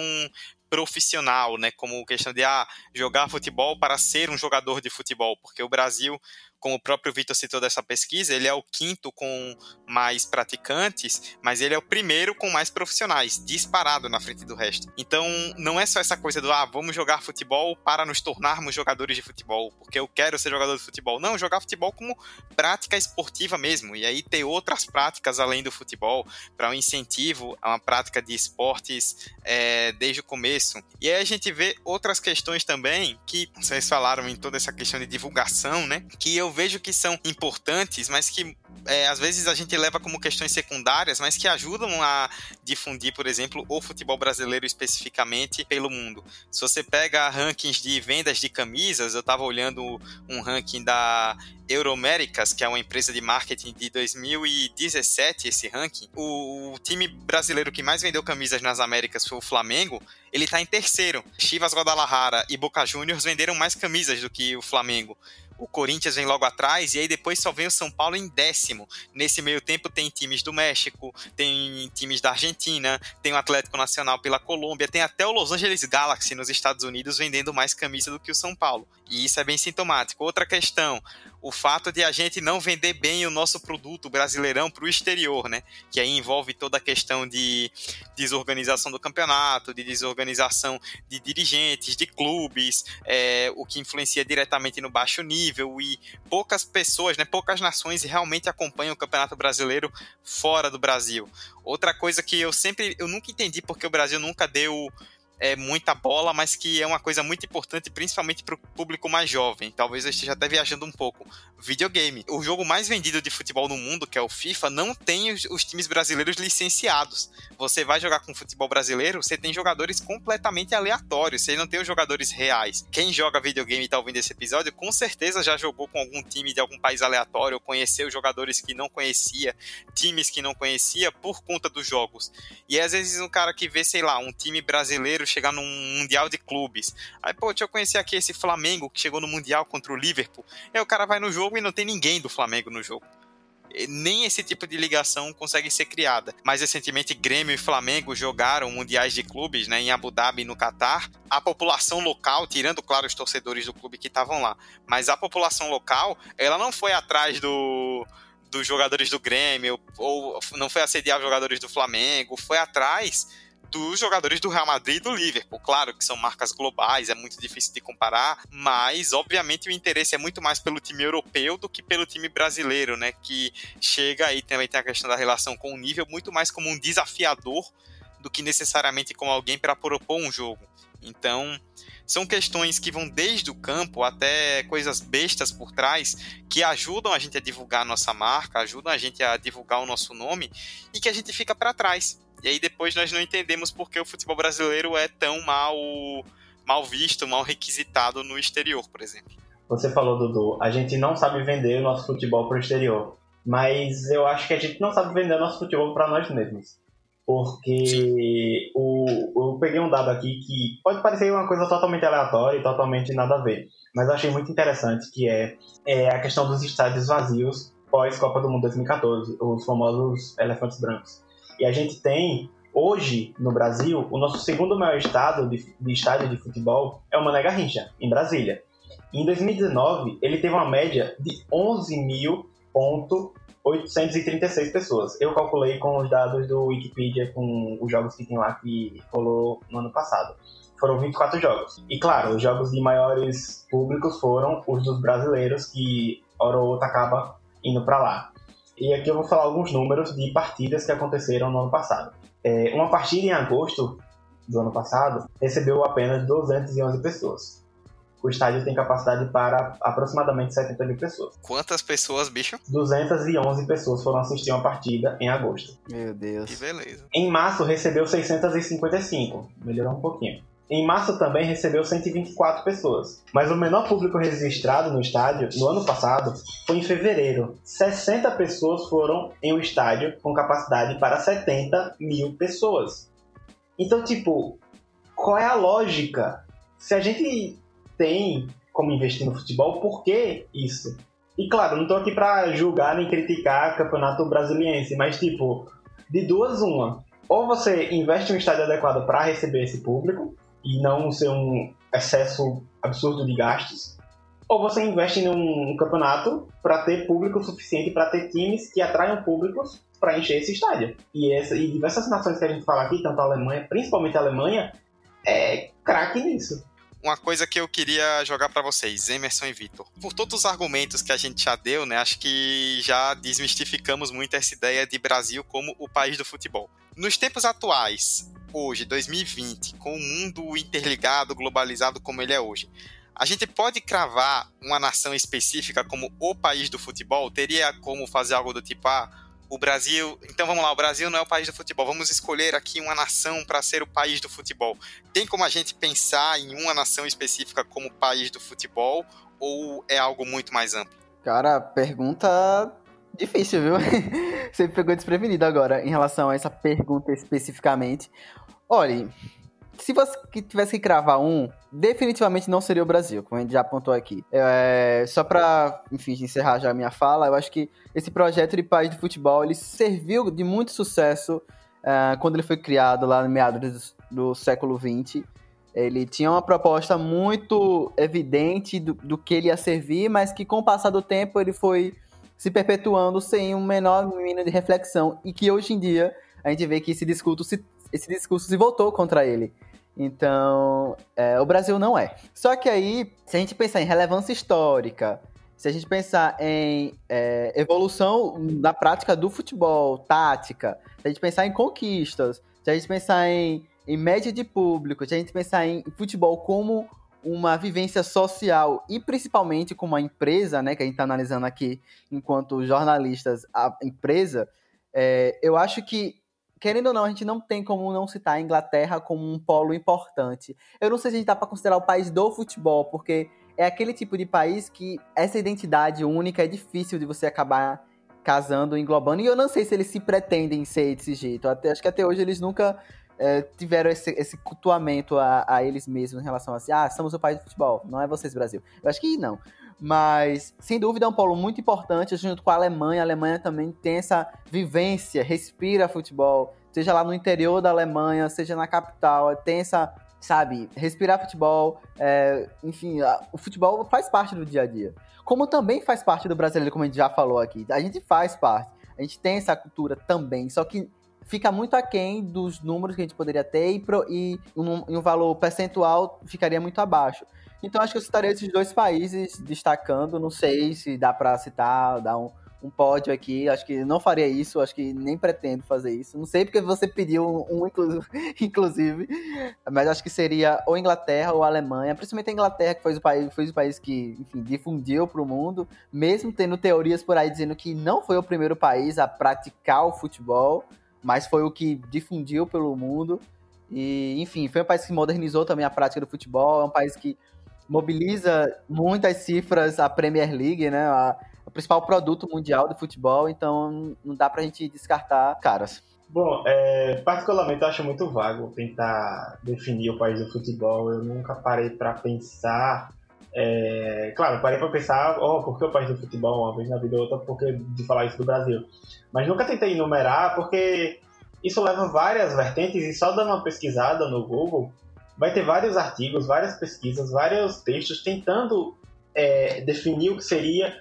profissional, né, como questão de ah, jogar futebol para ser um jogador de futebol, porque o Brasil como o próprio Vitor citou dessa pesquisa, ele é o quinto com mais praticantes, mas ele é o primeiro com mais profissionais, disparado na frente do resto. Então, não é só essa coisa do, ah, vamos jogar futebol para nos tornarmos jogadores de futebol, porque eu quero ser jogador de futebol. Não, jogar futebol como prática esportiva mesmo, e aí ter outras práticas além do futebol, para um incentivo a uma prática de esportes é, desde o começo. E aí a gente vê outras questões também, que vocês falaram em toda essa questão de divulgação, né, que eu vejo que são importantes, mas que é, às vezes a gente leva como questões secundárias, mas que ajudam a difundir, por exemplo, o futebol brasileiro especificamente pelo mundo. Se você pega rankings de vendas de camisas, eu estava olhando um ranking da Euroméricas, que é uma empresa de marketing de 2017, esse ranking, o, o, time brasileiro que mais vendeu camisas nas Américas foi o Flamengo, ele está em terceiro. Chivas Guadalajara e Boca Juniors venderam mais camisas do que o Flamengo o Corinthians vem logo atrás, e aí depois só vem o São Paulo em décimo. Nesse meio tempo tem times do México, tem times da Argentina, tem o Atlético Nacional pela Colômbia, tem até o Los Angeles Galaxy nos Estados Unidos vendendo mais camisa do que o São Paulo. E isso é bem sintomático. Outra questão, o fato de a gente não vender bem o nosso produto brasileirão para o exterior, né? Que aí envolve toda a questão de desorganização do campeonato, de desorganização de dirigentes, de clubes, é, o que influencia diretamente no baixo nível e poucas pessoas, né? Poucas nações realmente acompanham o campeonato brasileiro fora do Brasil. Outra coisa que eu sempre, eu nunca entendi porque o Brasil nunca deu é, muita bola, mas que é uma coisa muito importante, principalmente para o público mais jovem. Talvez eu esteja até viajando um pouco. Videogame. O jogo mais vendido de futebol no mundo, que é o FIFA, não tem os, os times brasileiros licenciados. Você vai jogar com futebol brasileiro, você tem jogadores completamente aleatórios, você não tem os jogadores reais. Quem joga videogame e está ouvindo esse episódio, com certeza já jogou com algum time de algum país aleatório, conheceu jogadores que não conhecia, times que não conhecia por conta dos jogos. E às vezes um cara que vê, sei lá, um time brasileiro chegar num Mundial de Clubes. Aí, pô, deixa eu conhecer aqui esse Flamengo que chegou no Mundial contra o Liverpool. Aí o cara vai no jogo e não tem ninguém do Flamengo no jogo nem esse tipo de ligação consegue ser criada. Mais recentemente, Grêmio e Flamengo jogaram mundiais de clubes né, em Abu Dhabi no Catar. A população local, tirando, claro, os torcedores do clube que estavam lá, mas a população local, ela não foi atrás do, dos jogadores do Grêmio, ou não foi assediar os jogadores do Flamengo, foi atrás dos jogadores do Real Madrid e do Liverpool. Claro que são marcas globais, é muito difícil de comparar, mas obviamente o interesse é muito mais pelo time europeu do que pelo time brasileiro, né? Que chega aí também tem a questão da relação com o nível muito mais como um desafiador do que necessariamente como alguém para propor um jogo. Então, são questões que vão desde o campo até coisas bestas por trás que ajudam a gente a divulgar a nossa marca, ajudam a gente a divulgar o nosso nome e que a gente fica para trás. E aí depois nós não entendemos por que o futebol brasileiro é tão mal, mal visto, mal requisitado no exterior, por exemplo. Você falou, Dudu, a gente não sabe vender o nosso futebol para o exterior. Mas eu acho que a gente não sabe vender o nosso futebol para nós mesmos. Porque o, eu peguei um dado aqui que pode parecer uma coisa totalmente aleatória e totalmente nada a ver. Mas eu achei muito interessante, que é, é a questão dos estádios vazios pós-Copa do Mundo 2014, os famosos elefantes brancos. E a gente tem, hoje, no Brasil, o nosso segundo maior estado de, de estádio de futebol é o Mané Garrincha, em Brasília. Em 2019, ele teve uma média de 11 mil ponto 836 pessoas. Eu calculei com os dados do Wikipedia, com os jogos que tem lá que rolou no ano passado. Foram 24 jogos. E claro, os jogos de maiores públicos foram os dos brasileiros, que hora ou outra acaba indo para lá. E aqui eu vou falar alguns números de partidas que aconteceram no ano passado. É, uma partida em agosto do ano passado recebeu apenas 211 pessoas. O estádio tem capacidade para aproximadamente 70 mil pessoas. Quantas pessoas, bicho? 211 pessoas foram assistir uma partida em agosto. Meu Deus. Que beleza. Em março recebeu 655, melhorou um pouquinho. Em março também recebeu 124 pessoas. Mas o menor público registrado no estádio no ano passado foi em fevereiro. 60 pessoas foram em um estádio com capacidade para 70 mil pessoas. Então, tipo, qual é a lógica? Se a gente tem como investir no futebol, por que isso? E claro, não tô aqui pra julgar nem criticar campeonato brasiliense, mas tipo, de duas uma. Ou você investe um estádio adequado para receber esse público e não ser um excesso absurdo de gastos, ou você investe num campeonato para ter público suficiente para ter times que atraiam públicos para encher esse estádio. E, essa, e diversas nações que a gente fala aqui, tanto a Alemanha, principalmente a Alemanha, é craque nisso uma coisa que eu queria jogar para vocês, Emerson e Vitor. Por todos os argumentos que a gente já deu, né, acho que já desmistificamos muito essa ideia de Brasil como o país do futebol. Nos tempos atuais, hoje, 2020, com o mundo interligado, globalizado como ele é hoje, a gente pode cravar uma nação específica como o país do futebol? Teria como fazer algo do tipo, ah, o Brasil. Então vamos lá, o Brasil não é o país do futebol. Vamos escolher aqui uma nação para ser o país do futebol. Tem como a gente pensar em uma nação específica como país do futebol ou é algo muito mais amplo? Cara, pergunta difícil, viu? Você pegou desprevenido agora em relação a essa pergunta especificamente. Olha, se você tivesse que cravar um, definitivamente não seria o Brasil, como a gente já apontou aqui. É, só para, enfim, encerrar já a minha fala, eu acho que esse projeto de país de futebol, ele serviu de muito sucesso uh, quando ele foi criado lá no meados do, do século XX. Ele tinha uma proposta muito evidente do, do, que ele ia servir, mas que com o passar do tempo ele foi se perpetuando sem um menor mínimo de reflexão e que hoje em dia a gente vê que esse discurso se, esse discurso se voltou contra ele. Então, é, o Brasil não é. Só que aí, se a gente pensar em relevância histórica, se a gente pensar em é, evolução na prática do futebol, tática, se a gente pensar em conquistas, se a gente pensar em, em média de público, se a gente pensar em futebol como uma vivência social e principalmente como uma empresa, né, que a gente está analisando aqui enquanto jornalistas, a empresa, é, eu acho que querendo ou não, a gente não tem como não citar a Inglaterra como um polo importante. Eu não sei se a gente dá para considerar o país do futebol, porque é aquele tipo de país que essa identidade única é difícil de você acabar casando, englobando. E eu não sei se eles se pretendem ser desse jeito. Até, acho que até hoje eles nunca é, tiveram esse, esse cultuamento a, a, eles mesmos em relação a assim, ah, somos o país do futebol, não é vocês, Brasil. Eu acho que não. Mas, sem dúvida, é um polo muito importante, junto com a Alemanha. A Alemanha também tem essa vivência, respira futebol, seja lá no interior da Alemanha, seja na capital, tem essa, sabe, respirar futebol. É, enfim, a, o futebol faz parte do dia a dia. Como também faz parte do brasileiro, como a gente já falou aqui. A gente faz parte. A gente tem essa cultura também, só que fica muito aquém dos números que a gente poderia ter e, pro, e, um, um valor percentual ficaria muito abaixo. Então acho que eu citaria esses dois países destacando, não sei se dá para citar, dar um, um pódio aqui, acho que não faria isso, acho que nem pretendo fazer isso. Não sei porque você pediu um, um inclusive, mas acho que seria ou Inglaterra ou Alemanha, principalmente a Inglaterra, que foi o país, foi o país que, enfim, difundiu para o mundo, mesmo tendo teorias por aí dizendo que não foi o primeiro país a praticar o futebol, mas foi o que difundiu pelo mundo. E, enfim, foi um país que modernizou também a prática do futebol, é um país que mobiliza muitas cifras a Premier League, né? A, o principal produto mundial do futebol, então não dá pra gente descartar caras. Bom, é, particularmente eu acho muito vago tentar definir o país do futebol. Eu nunca parei para pensar. É, claro, parei para pensar, oh, por que o país do futebol, uma vez na vida ou outra, porque de falar isso do Brasil. Mas nunca tentei enumerar, porque isso leva várias vertentes e só dando uma pesquisada no Google, vai ter vários artigos, várias pesquisas, vários textos tentando é, definir o que seria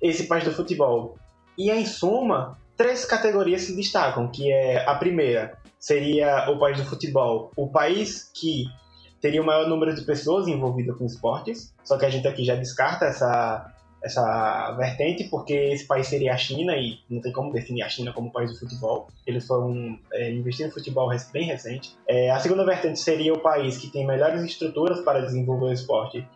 esse país do futebol. E em suma, três categorias se destacam, que é a primeira seria o país do futebol, o país que teria o maior número de pessoas envolvidas com esportes, só que a gente aqui já descarta essa essa vertente, porque esse país seria a China, e não tem como definir a China como país do futebol. Eles foram é, investir no futebol bem recente. É, a segunda vertente seria o país que tem melhores estruturas para desenvolver o esporte,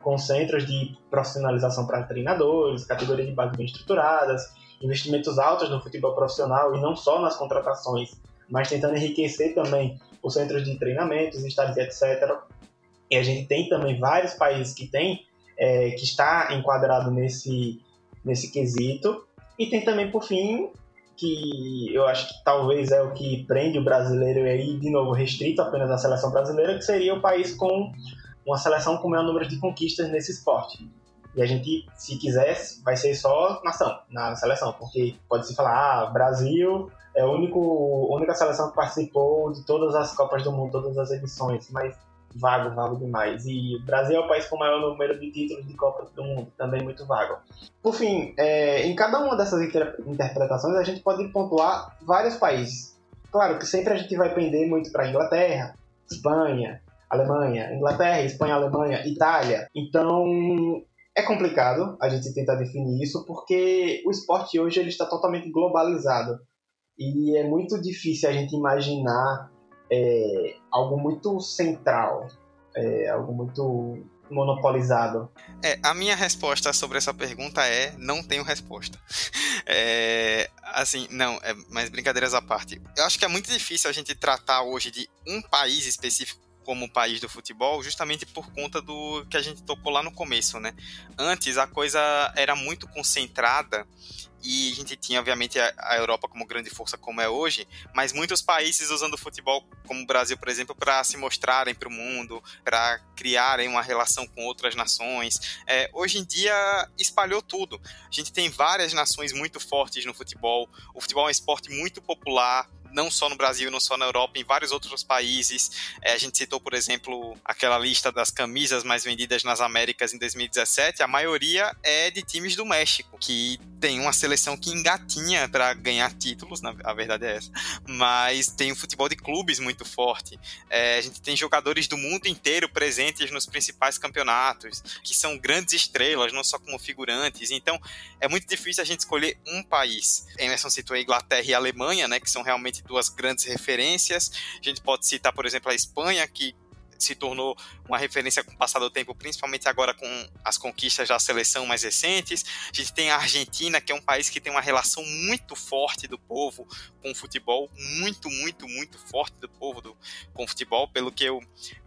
com centros de profissionalização para treinadores, categorias de base bem estruturadas, investimentos altos no futebol profissional e não só nas contratações, mas tentando enriquecer também os centros de treinamentos, estádios, etc. E a gente tem também vários países que têm é, que está enquadrado nesse, nesse quesito. E tem também, por fim, que eu acho que talvez é o que prende o brasileiro aí, de novo, restrito apenas à seleção brasileira, que seria o país com uma seleção com o maior número de conquistas nesse esporte. E a gente, se quisesse, vai ser só nação, na seleção, porque pode se falar, ah, Brasil é a única seleção que participou de todas as Copas do Mundo, todas as edições, mas vago, vago demais. E o Brasil é o país com o maior número de títulos de Copa do Mundo, também muito vago. Por fim, é, em cada uma dessas inter interpretações a gente pode pontuar vários países. Claro que sempre a gente vai pender muito para Inglaterra, Espanha, Alemanha, Inglaterra, Espanha, Alemanha, Itália. Então é complicado a gente tentar definir isso porque o esporte hoje ele está totalmente globalizado e é muito difícil a gente imaginar é, algo muito central, é, algo muito monopolizado? É, a minha resposta sobre essa pergunta é não tenho resposta. É, assim, não, é, mas brincadeiras à parte. Eu acho que é muito difícil a gente tratar hoje de um país específico como país do futebol, justamente por conta do que a gente tocou lá no começo, né? Antes a coisa era muito concentrada e a gente tinha, obviamente, a, Europa como grande força, como é hoje, mas muitos países usando o futebol, como o Brasil, por exemplo, para se mostrarem para o mundo, para criarem uma relação com outras nações. É, hoje em dia, espalhou tudo. A gente tem várias nações muito fortes no futebol, o futebol é um esporte muito popular, não só no Brasil, não só na Europa, em vários outros países. É, a gente citou, por exemplo, aquela lista das camisas mais vendidas nas Américas em 2017. A maioria é de times do México, que tem uma seleção que engatinha para ganhar títulos, na, a verdade é essa. Mas tem um futebol de clubes muito forte. É, a gente tem jogadores do mundo inteiro presentes nos principais campeonatos, que são grandes estrelas, não só como figurantes. Então, é muito difícil a gente escolher um país. Emerson citou a Inglaterra e a Alemanha, né, que são realmente duas grandes referências. A gente pode citar, por exemplo, a Espanha, que se tornou uma referência com o passar do tempo, principalmente agora com as conquistas da seleção mais recentes. A gente tem a Argentina, que é um país que tem uma relação muito forte do povo com o futebol, muito, muito, muito forte do povo do, com o futebol, pelo que eu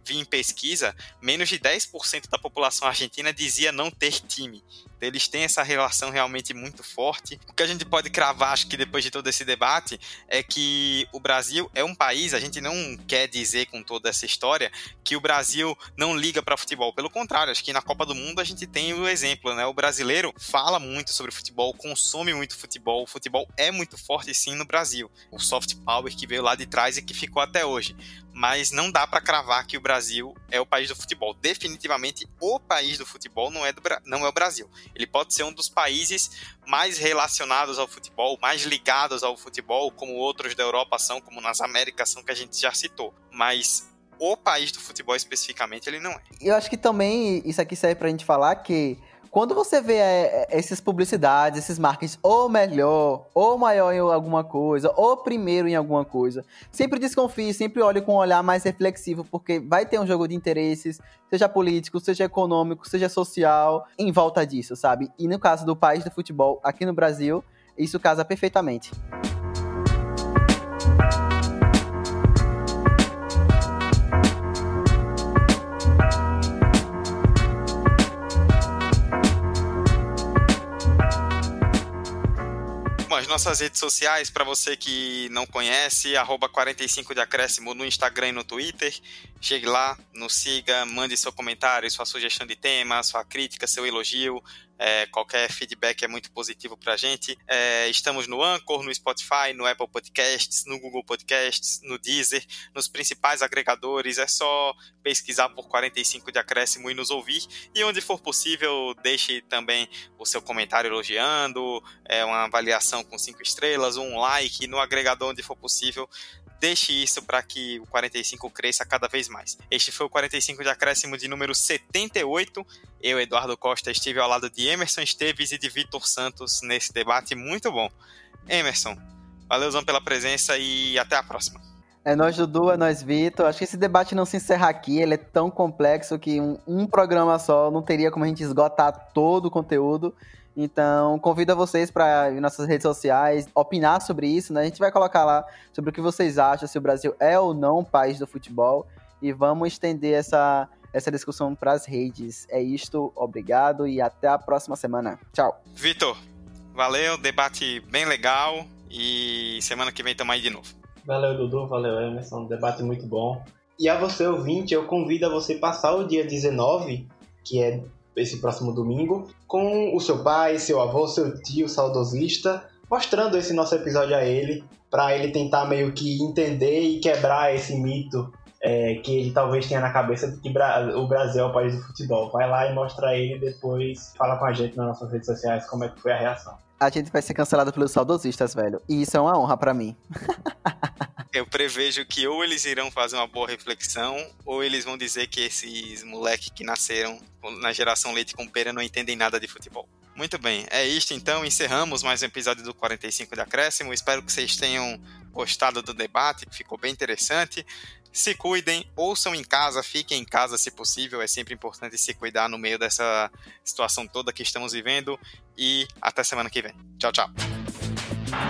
vi em pesquisa, menos de 10% da população argentina dizia não ter time. Eles têm essa relação realmente muito forte. O que a gente pode cravar, acho que depois de todo esse debate, é que o Brasil é um país, a gente não quer dizer com toda essa história que o Brasil não liga para futebol. Pelo contrário, acho que na Copa do Mundo a gente tem o exemplo, né? O brasileiro fala muito sobre futebol, consome muito futebol. O futebol é muito forte sim no Brasil. O soft power que veio lá de trás e que ficou até hoje mas não dá para cravar que o Brasil é o país do futebol. Definitivamente, o país do futebol não é, do, não é o Brasil. Ele pode ser um dos países mais relacionados ao futebol, mais ligados ao futebol, como outros da Europa são, como nas Américas são, que a gente já citou. Mas o país do futebol especificamente, ele não é. Eu acho que também isso aqui serve pra gente falar que quando você vê é, é, essas publicidades, esses marketings, ou melhor, ou maior em alguma coisa, ou primeiro em alguma coisa, sempre desconfie, sempre olhe com um olhar mais reflexivo, porque vai ter um jogo de interesses, seja político, seja econômico, seja social, em volta disso, sabe? E no caso do país do futebol, aqui no Brasil, isso casa perfeitamente. Nossas redes sociais, para você que não conhece, arroba 45 de acréscimo no Instagram e no Twitter. Chegue lá, nos siga, mande seu comentário, sua sugestão de tema, sua crítica, seu elogio. É, qualquer feedback é muito positivo para a gente. É, estamos no Anchor, no Spotify, no Apple Podcasts, no Google Podcasts, no Deezer, nos principais agregadores. É só pesquisar por 45 de acréscimo e nos ouvir. E onde for possível, deixe também o seu comentário elogiando, é, uma avaliação com cinco estrelas, um like no agregador onde for possível deixe isso para que o 45 cresça cada vez mais. Este foi o 45 de acréscimo de número 78. Eu, Eduardo Costa, estive ao lado de Emerson Esteves e de Vitor Santos nesse debate muito bom. Emerson, valeuzão pela presença e até a próxima. É nós, Dudu, é nós, Vitor. Acho que esse debate não se encerra aqui. Ele é tão complexo que um, um programa só não teria como a gente esgotar todo o conteúdo. Então, convido vocês para ir nossas redes sociais, opinar sobre isso, né? A gente vai colocar lá sobre o que vocês acham, se o Brasil é ou não um país do futebol. E vamos estender essa, essa discussão para as redes. É isto, obrigado e até a próxima semana. Tchau. Vitor, valeu, debate bem legal e semana que vem estamos aí de novo. Valeu, Dudu, valeu, Emerson, debate muito bom. E a você, ouvinte, eu convido a você passar o dia 19, que é esse próximo domingo, com o seu pai, seu avô, seu tio saudosista, mostrando esse nosso episódio a ele, para ele tentar meio que entender e quebrar esse mito é, que ele talvez tenha na cabeça de que o Brasil é o país do futebol. Vai lá e mostra ele e depois fala com a gente nas nossas redes sociais como é que foi a reação. A gente vai ser cancelado pelos saudosistas, velho. E isso é uma honra para mim. eu prevejo que ou eles irão fazer uma boa reflexão, ou eles vão dizer que esses moleques que nasceram na geração leite com pera não entendem nada de futebol. Muito bem, é isto então. Encerramos mais um episódio do 45 de Acréscimo. Espero que vocês tenham gostado do debate, que ficou bem interessante. Se cuidem, ouçam em casa, fiquem em casa se possível. É sempre importante se cuidar no meio dessa situação toda que estamos vivendo. E até semana que vem. Tchau, tchau.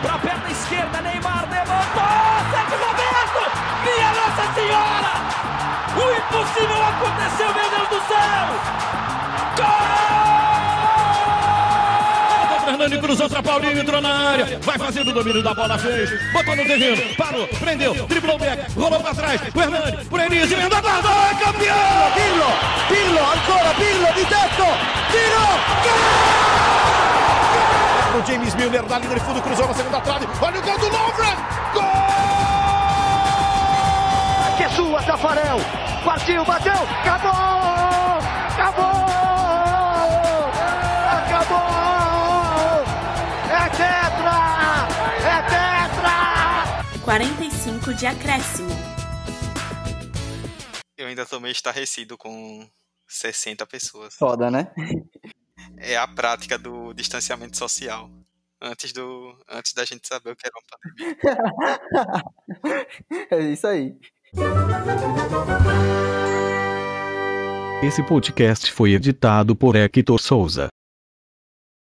Pra perna esquerda, Neymar levantou! Sérgio Roberto! Minha Nossa Senhora! O impossível aconteceu, meu Deus do céu! Gol! Fernando cruzou para Paulinho, entrou na área, vai fazendo o domínio da bola, fez, botou no terreno, parou, prendeu, driblou o back, rolou para trás, o Hernani, por Enis, emendou a guarda, é campeão! Pirlo, Pirlo, ancora Pirlo di tetto, tiro, gol! O James Milner na linha de fundo, cruzou na segunda trave. Olha o gol do Lovren! Gol! Que é sua, Tafarel! Partiu, bateu, acabou! Acabou! Acabou! É tetra! É tetra! 45 de acréscimo. Eu ainda tô meio estarrecido com 60 pessoas. Foda, né? é a prática do distanciamento social. Antes, do, antes da gente saber o que era uma pandemia. é isso aí. Esse podcast foi editado por Hector Souza.